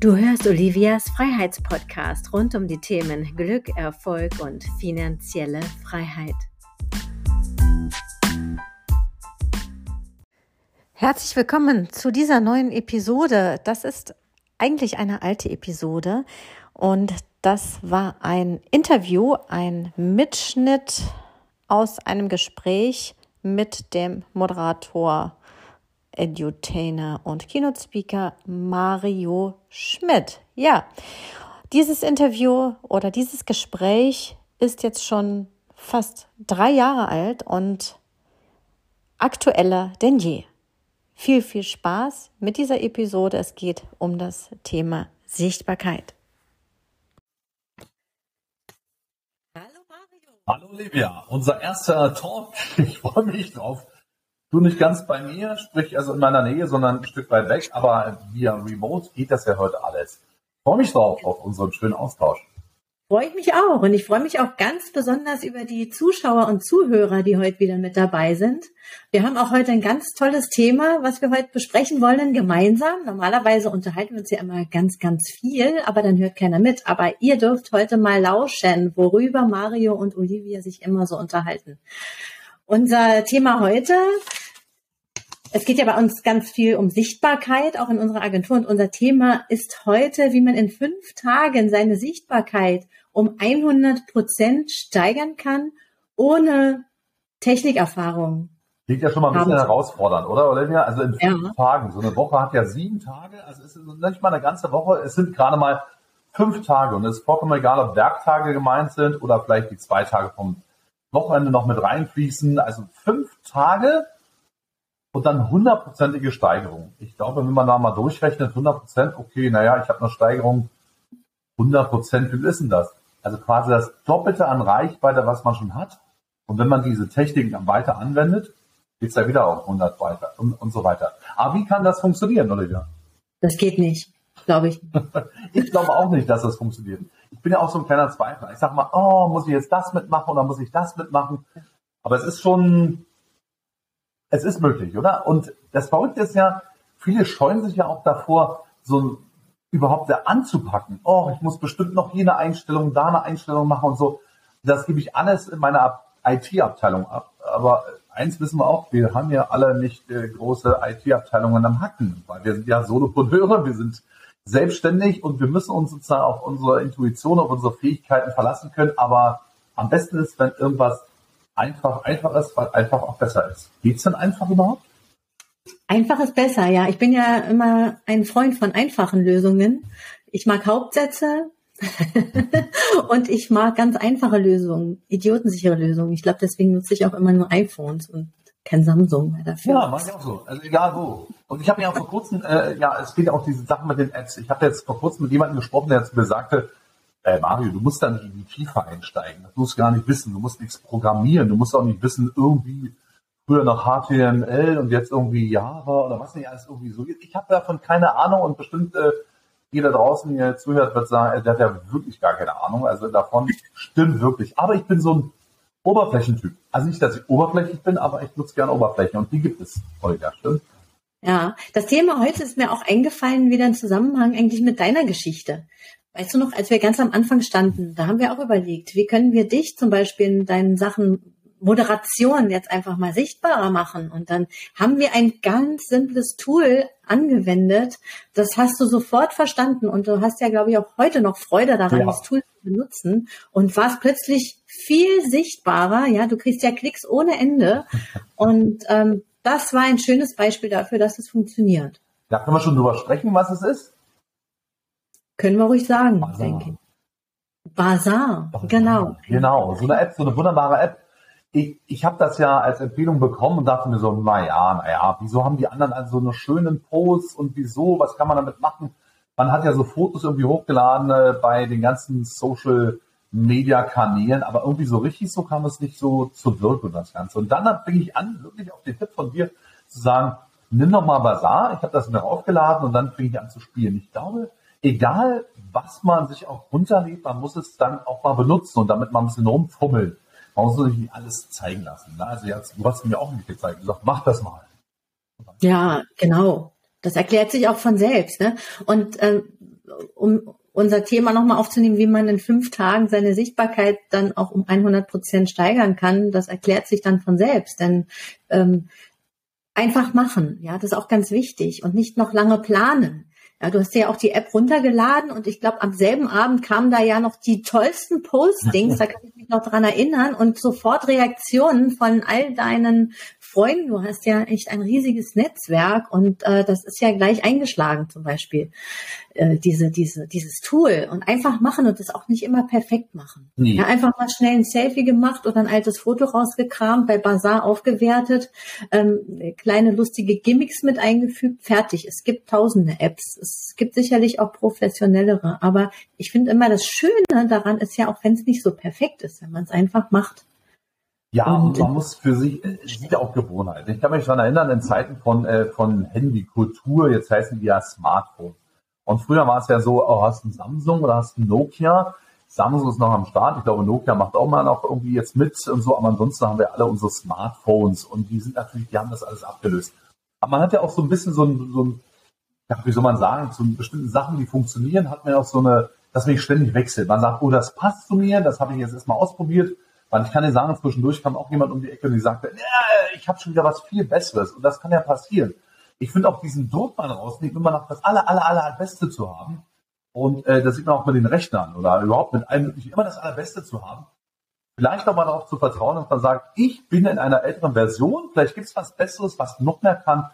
Du hörst Olivias Freiheitspodcast rund um die Themen Glück, Erfolg und finanzielle Freiheit. Herzlich willkommen zu dieser neuen Episode. Das ist eigentlich eine alte Episode und das war ein Interview, ein Mitschnitt aus einem Gespräch mit dem Moderator Edutainer und Keynote Speaker Mario Schmidt. Ja, dieses Interview oder dieses Gespräch ist jetzt schon fast drei Jahre alt und aktueller denn je. Viel, viel Spaß mit dieser Episode. Es geht um das Thema Sichtbarkeit. Hallo Mario. Hallo Olivia, unser erster Talk. Ich freue mich drauf. Du nicht ganz bei mir, sprich also in meiner Nähe, sondern ein Stück weit weg, aber via Remote geht das ja heute alles. Ich freue mich drauf auf unseren schönen Austausch. Freue ich mich auch und ich freue mich auch ganz besonders über die Zuschauer und Zuhörer, die heute wieder mit dabei sind. Wir haben auch heute ein ganz tolles Thema, was wir heute besprechen wollen, gemeinsam. Normalerweise unterhalten wir uns ja immer ganz, ganz viel, aber dann hört keiner mit. Aber ihr dürft heute mal lauschen, worüber Mario und Olivia sich immer so unterhalten. Unser Thema heute, es geht ja bei uns ganz viel um Sichtbarkeit, auch in unserer Agentur. Und unser Thema ist heute, wie man in fünf Tagen seine Sichtbarkeit um 100 Prozent steigern kann, ohne Technikerfahrung. Klingt ja schon mal ein bisschen herausfordernd, oder Olivia? Also in fünf ja. Tagen. So eine Woche hat ja sieben Tage. Also es ist nicht mal eine ganze Woche. Es sind gerade mal fünf Tage. Und es ist vollkommen egal, ob Werktage gemeint sind oder vielleicht die zwei Tage vom Wochenende noch mit reinfließen. Also fünf Tage und dann hundertprozentige Steigerung. Ich glaube, wenn man da mal durchrechnet, 100 Prozent, okay, naja, ich habe eine Steigerung, 100 Prozent, wie ist denn das? Also quasi das Doppelte an Reichweite, was man schon hat. Und wenn man diese Techniken dann weiter anwendet, geht's ja wieder auf 100 weiter und, und so weiter. Aber wie kann das funktionieren, Olivia? Das geht nicht, glaube ich. ich glaube auch nicht, dass das funktioniert ich bin ja auch so ein kleiner Zweifler. Ich sag mal, oh, muss ich jetzt das mitmachen oder muss ich das mitmachen? Aber es ist schon, es ist möglich, oder? Und das Verrückte ist ja, viele scheuen sich ja auch davor, so überhaupt anzupacken. Oh, ich muss bestimmt noch hier eine Einstellung, da eine Einstellung machen und so. Das gebe ich alles in meiner IT-Abteilung ab. Aber eins wissen wir auch, wir haben ja alle nicht äh, große IT-Abteilungen am Hacken, weil wir sind ja Solopreneure, wir sind selbstständig und wir müssen uns sozusagen auf unsere Intuition, auf unsere Fähigkeiten verlassen können. Aber am besten ist, wenn irgendwas einfach, einfach ist, weil einfach auch besser ist. Geht's denn einfach überhaupt? Einfach ist besser, ja. Ich bin ja immer ein Freund von einfachen Lösungen. Ich mag Hauptsätze und ich mag ganz einfache Lösungen, idiotensichere Lösungen. Ich glaube, deswegen nutze ich auch immer nur iPhones und kein Samsung dafür. Ja, mach ich auch so. Also egal wo. Und ich habe ja vor kurzem, äh, ja, es geht auch diese Sachen mit den Ads. Ich habe jetzt vor kurzem mit jemandem gesprochen, der jetzt mir sagte, äh, Mario, du musst da nicht in die Tiefe einsteigen. Das musst du gar nicht wissen. Du musst nichts programmieren. Du musst auch nicht wissen, irgendwie früher noch HTML und jetzt irgendwie Java oder was nicht alles irgendwie so. Ich habe davon keine Ahnung und bestimmt äh, jeder draußen, der zuhört, wird sagen, der hat ja wirklich gar keine Ahnung. Also davon stimmt wirklich. Aber ich bin so ein Oberflächentyp. Also nicht, dass ich oberflächlich bin, aber ich nutze gerne Oberflächen und die gibt es, Holger, stimmt? Ja, das Thema heute ist mir auch eingefallen, wieder im Zusammenhang eigentlich mit deiner Geschichte. Weißt du noch, als wir ganz am Anfang standen, da haben wir auch überlegt, wie können wir dich zum Beispiel in deinen Sachen Moderation jetzt einfach mal sichtbarer machen. Und dann haben wir ein ganz simples Tool angewendet. Das hast du sofort verstanden und du hast ja, glaube ich, auch heute noch Freude daran, ja. das Tool zu benutzen und warst plötzlich viel sichtbarer. Ja, du kriegst ja Klicks ohne Ende. Und ähm, das war ein schönes Beispiel dafür, dass es funktioniert. Da können wir schon drüber sprechen, was es ist? Können wir ruhig sagen, Bazaar. denke ich. Bazaar, genau. Genau, so eine App, so eine wunderbare App ich, ich habe das ja als Empfehlung bekommen und dachte mir so, naja, naja, wieso haben die anderen also so eine schönen Posts und wieso, was kann man damit machen? Man hat ja so Fotos irgendwie hochgeladen äh, bei den ganzen Social Media Kanälen, aber irgendwie so richtig so kam es nicht so zur Wirkung, das Ganze. Und dann fing ich an, wirklich auf den Tipp von dir zu sagen, nimm doch mal Bazaar, ich habe das mir aufgeladen und dann fing ich an zu spielen. Ich glaube, egal was man sich auch runterlädt, man muss es dann auch mal benutzen und damit mal ein bisschen rumfummeln. Warum soll ich nicht alles zeigen lassen? Ne? Also jetzt, du hast mir auch nicht gezeigt, du sagst, mach das mal. Ja, genau. Das erklärt sich auch von selbst. Ne? Und ähm, um unser Thema nochmal aufzunehmen, wie man in fünf Tagen seine Sichtbarkeit dann auch um 100 Prozent steigern kann, das erklärt sich dann von selbst. Denn ähm, einfach machen, ja, das ist auch ganz wichtig und nicht noch lange planen. Ja, du hast ja auch die App runtergeladen und ich glaube, am selben Abend kamen da ja noch die tollsten Postings, da kann ich mich noch dran erinnern und sofort Reaktionen von all deinen Freunden. Du hast ja echt ein riesiges Netzwerk und äh, das ist ja gleich eingeschlagen zum Beispiel, äh, diese, diese, dieses Tool und einfach machen und das auch nicht immer perfekt machen. Nee. Ja, einfach mal schnell ein Selfie gemacht oder ein altes Foto rausgekramt, bei Bazaar aufgewertet, ähm, kleine lustige Gimmicks mit eingefügt, fertig. Es gibt tausende Apps. Es gibt sicherlich auch professionellere, aber ich finde immer das Schöne daran ist ja auch, wenn es nicht so perfekt ist, wenn man es einfach macht. Ja, und man muss für sich, es sind ja auch Gewohnheiten. Ich kann mich daran erinnern, in Zeiten von, äh, von Handykultur, jetzt heißen die ja Smartphone. Und früher war es ja so, oh, hast du ein Samsung oder hast du ein Nokia? Samsung ist noch am Start. Ich glaube, Nokia macht auch mal noch irgendwie jetzt mit und so. Aber ansonsten haben wir alle unsere Smartphones und die sind natürlich, die haben das alles abgelöst. Aber man hat ja auch so ein bisschen so ein, so ein ja, wie soll man sagen, zu bestimmten Sachen, die funktionieren, hat man ja auch so eine, dass man nicht ständig wechselt. Man sagt, oh, das passt zu mir, das habe ich jetzt erstmal ausprobiert weil ich kann dir sagen, zwischendurch kam auch jemand um die Ecke und die sagte, ich habe schon wieder was viel Besseres. Und das kann ja passieren. Ich finde auch diesen Druck mal rausnehmen, immer noch das aller, aller, aller Beste zu haben. Und äh, das sieht man auch mit den Rechnern oder überhaupt mit allem möglichen, immer das Allerbeste zu haben. Vielleicht auch mal darauf zu vertrauen, dass man sagt, ich bin in einer älteren Version, vielleicht gibt es was Besseres, was noch mehr kann.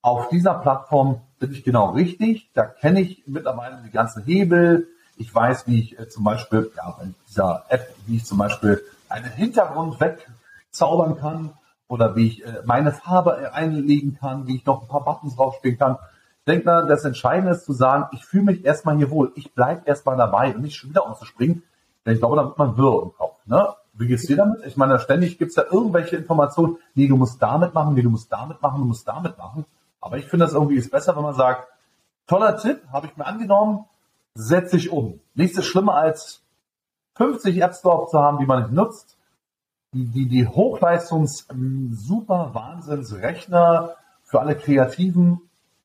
Auf dieser Plattform bin ich genau richtig. Da kenne ich mittlerweile die ganzen Hebel. Ich weiß, wie ich äh, zum Beispiel, ja, in dieser App, wie ich zum Beispiel einen Hintergrund wegzaubern kann oder wie ich äh, meine Farbe einlegen kann, wie ich noch ein paar Buttons draufspielen kann. Ich denke mal, das Entscheidende ist zu sagen, ich fühle mich erstmal hier wohl. Ich bleibe erstmal dabei und nicht schon wieder umzuspringen. Denn ich glaube, da wird man wirr im Kopf. Ne? Wie geht's dir damit? Ich meine, ständig gibt's da irgendwelche Informationen, nee, du musst damit machen, nee, du musst damit machen, du musst damit machen. Aber ich finde das irgendwie ist besser, wenn man sagt, toller Tipp, habe ich mir angenommen, setze ich um. Nichts ist schlimmer als 50 Apps drauf zu haben, die man nicht nutzt, die, die, die Hochleistungs ähm, super Wahnsinnsrechner für alle Kreativen,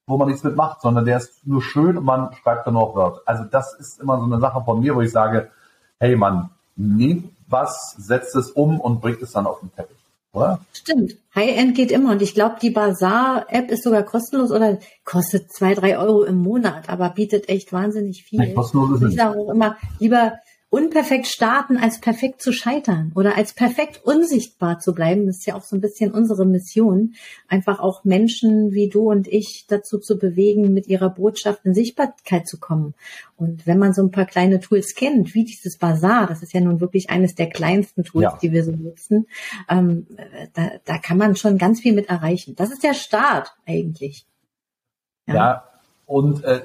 wo man nichts mitmacht, sondern der ist nur schön und man schreibt dann noch Word. Also das ist immer so eine Sache von mir, wo ich sage, hey man, nehmt was, setzt es um und bringt es dann auf den Teppich. Oder? Stimmt. High-End geht immer. Und ich glaube, die Bazaar-App ist sogar kostenlos oder kostet zwei, drei Euro im Monat, aber bietet echt wahnsinnig viel. Nein, kostenlos ist ich sage auch immer, lieber unperfekt starten, als perfekt zu scheitern oder als perfekt unsichtbar zu bleiben. Das ist ja auch so ein bisschen unsere Mission, einfach auch Menschen wie du und ich dazu zu bewegen, mit ihrer Botschaft in Sichtbarkeit zu kommen. Und wenn man so ein paar kleine Tools kennt, wie dieses Bazaar, das ist ja nun wirklich eines der kleinsten Tools, ja. die wir so nutzen, ähm, da, da kann man schon ganz viel mit erreichen. Das ist der Start eigentlich. Ja, ja und äh,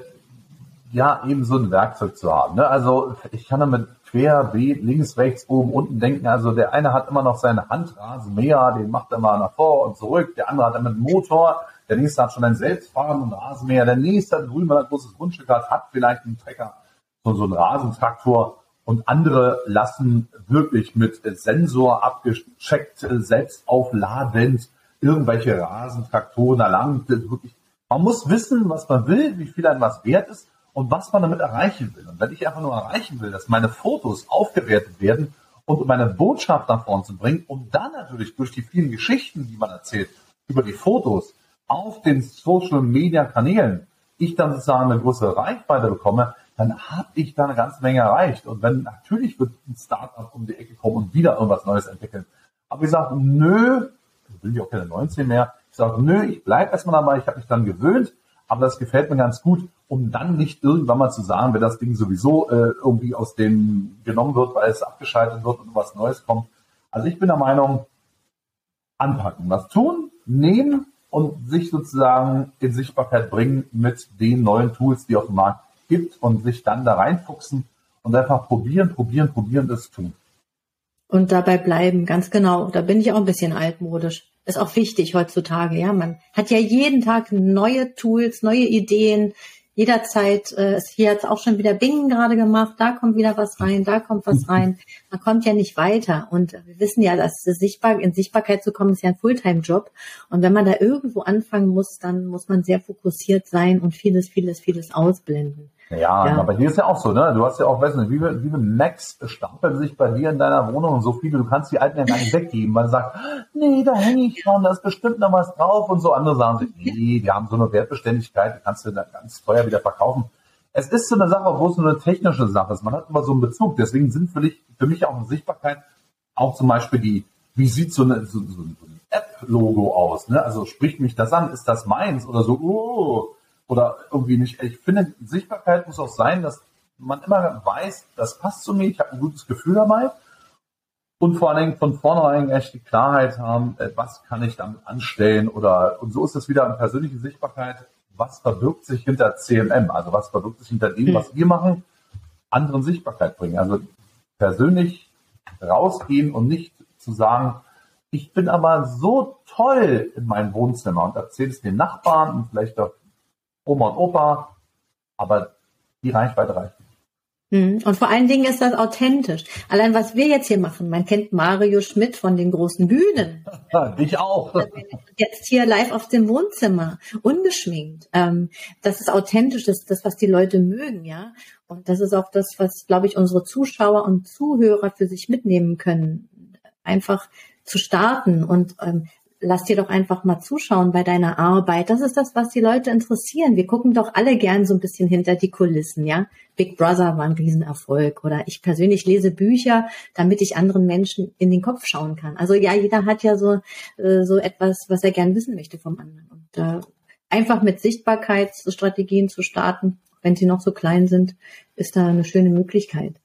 ja, eben so ein Werkzeug zu haben. Ne? Also ich kann damit quer, B, links, rechts, oben, unten denken. Also der eine hat immer noch seine Handrasenmäher, den macht er mal nach vor und zurück. Der andere hat damit einen Motor. Der nächste hat schon einen selbstfahrenden Rasenmäher. Der nächste hat drüben, ein großes Grundstück hat, hat vielleicht einen Trecker, so, so einen Rasentraktor. Und andere lassen wirklich mit Sensor abgecheckt, selbst aufladend irgendwelche Rasentraktoren erlangen. Man muss wissen, was man will, wie viel einem was wert ist und was man damit erreichen will. Und wenn ich einfach nur erreichen will, dass meine Fotos aufgewertet werden und um meine Botschaft nach vorne zu bringen, um dann natürlich durch die vielen Geschichten, die man erzählt, über die Fotos auf den Social Media Kanälen, ich dann sozusagen eine größere Reichweite bekomme, dann habe ich da eine ganze Menge erreicht. Und wenn natürlich wird ein Startup um die Ecke kommen und wieder irgendwas Neues entwickeln. Aber ich sage, nö, ich will ja auch keine 19 mehr. Ich sage, nö, ich bleibe erstmal dabei, ich habe mich dann gewöhnt, aber das gefällt mir ganz gut um dann nicht irgendwann mal zu sagen, wenn das Ding sowieso äh, irgendwie aus dem genommen wird, weil es abgeschaltet wird und was Neues kommt. Also ich bin der Meinung, anpacken, was tun, nehmen und sich sozusagen in Sichtbarkeit bringen mit den neuen Tools, die auf dem Markt gibt und sich dann da reinfuchsen und einfach probieren, probieren, probieren, das tun. Und dabei bleiben, ganz genau. Da bin ich auch ein bisschen altmodisch. Ist auch wichtig heutzutage, ja. Man hat ja jeden Tag neue Tools, neue Ideen, jederzeit, äh, ist hier jetzt auch schon wieder Bingen gerade gemacht, da kommt wieder was rein, da kommt was rein. Man kommt ja nicht weiter. Und wir wissen ja, dass sichtbar, in Sichtbarkeit zu kommen, ist ja ein Fulltime-Job. Und wenn man da irgendwo anfangen muss, dann muss man sehr fokussiert sein und vieles, vieles, vieles ausblenden. Ja, ja. aber hier ist ja auch so, ne? Du hast ja auch, weißt du, wie viele, wie viele Macs stapeln sich bei dir in deiner Wohnung und so viele, du kannst die alten ja gar nicht weggeben, weil du sagst, nee, da hänge ich dran, da ist bestimmt noch was drauf und so. Andere sagen sich, nee, die haben so eine Wertbeständigkeit, die kannst du dann ganz teuer wieder verkaufen. Es ist so eine Sache, wo es so eine technische Sache ist. Man hat immer so einen Bezug. Deswegen sind für, dich, für mich auch eine Sichtbarkeit, auch zum Beispiel die, wie sieht so, eine, so, so ein App-Logo aus? Ne? Also spricht mich das an? Ist das meins? Oder so, oh, oder irgendwie nicht. Ich finde, Sichtbarkeit muss auch sein, dass man immer weiß, das passt zu mir, ich habe ein gutes Gefühl dabei. Und vor allen Dingen von vornherein echt die Klarheit haben, äh, was kann ich damit anstellen oder, und so ist es wieder eine persönliche Sichtbarkeit. Was verbirgt sich hinter CMM? Also was verbirgt sich hinter dem, was wir machen, anderen Sichtbarkeit bringen? Also persönlich rausgehen und nicht zu sagen, ich bin aber so toll in meinem Wohnzimmer und erzähle es den Nachbarn und vielleicht auch Oma und Opa, aber die Reichweite reicht nicht. Hm. Und vor allen Dingen ist das authentisch. Allein was wir jetzt hier machen, man kennt Mario Schmidt von den großen Bühnen. Dich auch. Jetzt hier live auf dem Wohnzimmer, ungeschminkt. Ähm, das ist authentisch, das ist das, was die Leute mögen, ja. Und das ist auch das, was, glaube ich, unsere Zuschauer und Zuhörer für sich mitnehmen können. Einfach zu starten und ähm, lass dir doch einfach mal zuschauen bei deiner Arbeit. Das ist das, was die Leute interessieren. Wir gucken doch alle gern so ein bisschen hinter die Kulissen, ja. Big Brother war ein Riesenerfolg oder ich persönlich lese Bücher, damit ich anderen Menschen in den Kopf schauen kann. Also ja, jeder hat ja so, äh, so etwas, was er gern wissen möchte vom anderen. Und äh, einfach mit Sichtbarkeitsstrategien zu starten, wenn sie noch so klein sind, ist da eine schöne Möglichkeit.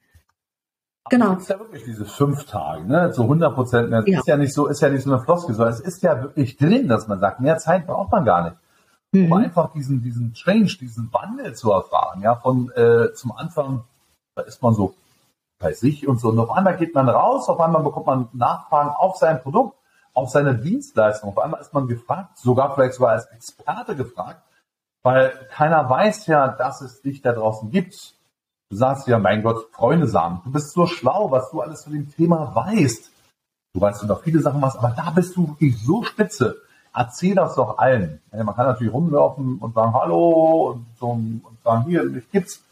Genau. Es ist ja wirklich diese fünf Tage, ne? So 100 Prozent mehr. Ja. Ist ja nicht so, ist ja nicht so eine Floskel, sondern es ist ja wirklich drin, dass man sagt, mehr Zeit braucht man gar nicht. Mhm. Um einfach diesen, diesen Change, diesen Wandel zu erfahren, ja, von, äh, zum Anfang, da ist man so bei sich und so. Und auf einmal geht man raus, auf einmal bekommt man Nachfragen auf sein Produkt, auf seine Dienstleistung. Auf einmal ist man gefragt, sogar vielleicht sogar als Experte gefragt, weil keiner weiß ja, dass es dich da draußen gibt. Du sagst ja, mein Gott, Freunde sagen, du bist so schlau, was du alles zu dem Thema weißt. Du weißt noch viele Sachen was, aber da bist du wirklich so spitze. Erzähl das doch allen. Man kann natürlich rumlaufen und sagen Hallo und, so, und sagen, hier, mich gibt's.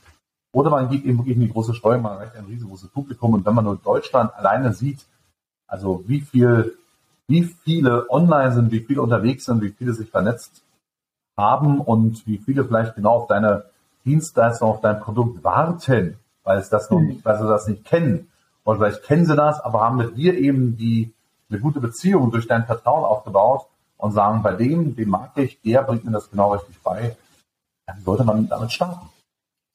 Oder man geht eben wirklich in die große Steuerung, man erreicht ein riesengroßes Publikum und wenn man nur Deutschland alleine sieht, also wie viel, wie viele online sind, wie viele unterwegs sind, wie viele sich vernetzt haben und wie viele vielleicht genau auf deine Dienstleister auf dein Produkt warten, weil es das noch hm. nicht, weil sie das nicht kennen. Oder vielleicht kennen sie das, aber haben mit dir eben die, eine gute Beziehung durch dein Vertrauen aufgebaut und sagen, bei dem, den mag ich, der bringt mir das genau richtig bei. Dann sollte man damit starten.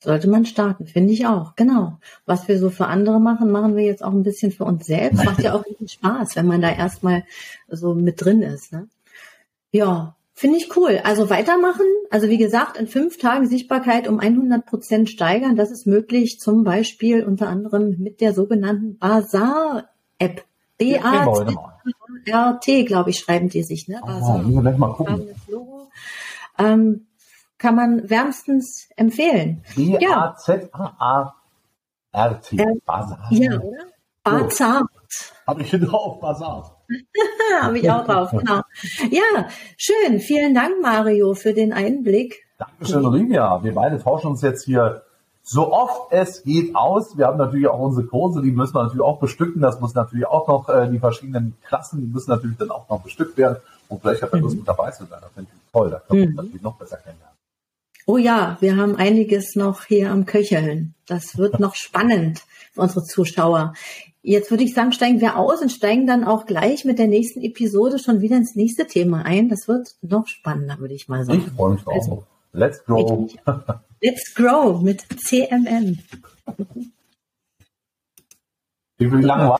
Sollte man starten, finde ich auch, genau. Was wir so für andere machen, machen wir jetzt auch ein bisschen für uns selbst. Macht ja auch richtig Spaß, wenn man da erstmal so mit drin ist. Ne? Ja, Finde ich cool. Also weitermachen. Also wie gesagt, in fünf Tagen Sichtbarkeit um 100 Prozent steigern. Das ist möglich zum Beispiel unter anderem mit der sogenannten Basar-App. B-A-Z-R-T, glaube ich, schreiben die sich. Ne? Basar. Oh, mal gucken. Ähm, kann man wärmstens empfehlen. B-A-Z-A-R-T. Ja. Basar. Ja, oder? Bazar. Habe ich hier drauf, Basar. Habe ich auch drauf, genau. Ja, schön. Vielen Dank, Mario, für den Einblick. Dankeschön, Olivia. Wir beide tauschen uns jetzt hier so oft es geht aus. Wir haben natürlich auch unsere Kurse, die müssen wir natürlich auch bestücken. Das muss natürlich auch noch, äh, die verschiedenen Klassen, die müssen natürlich dann auch noch bestückt werden. Und vielleicht hat er Lust mhm. mit dabei zu sein. Das finde ich toll. Da können wir mhm. natürlich noch besser kennenlernen. Oh ja, wir haben einiges noch hier am Köcheln. Das wird noch spannend für unsere Zuschauer. Jetzt würde ich sagen, steigen wir aus und steigen dann auch gleich mit der nächsten Episode schon wieder ins nächste Thema ein. Das wird noch spannender, würde ich mal sagen. Ich freue mich also, auch. Let's grow. Let's grow mit CMM. Wie lange war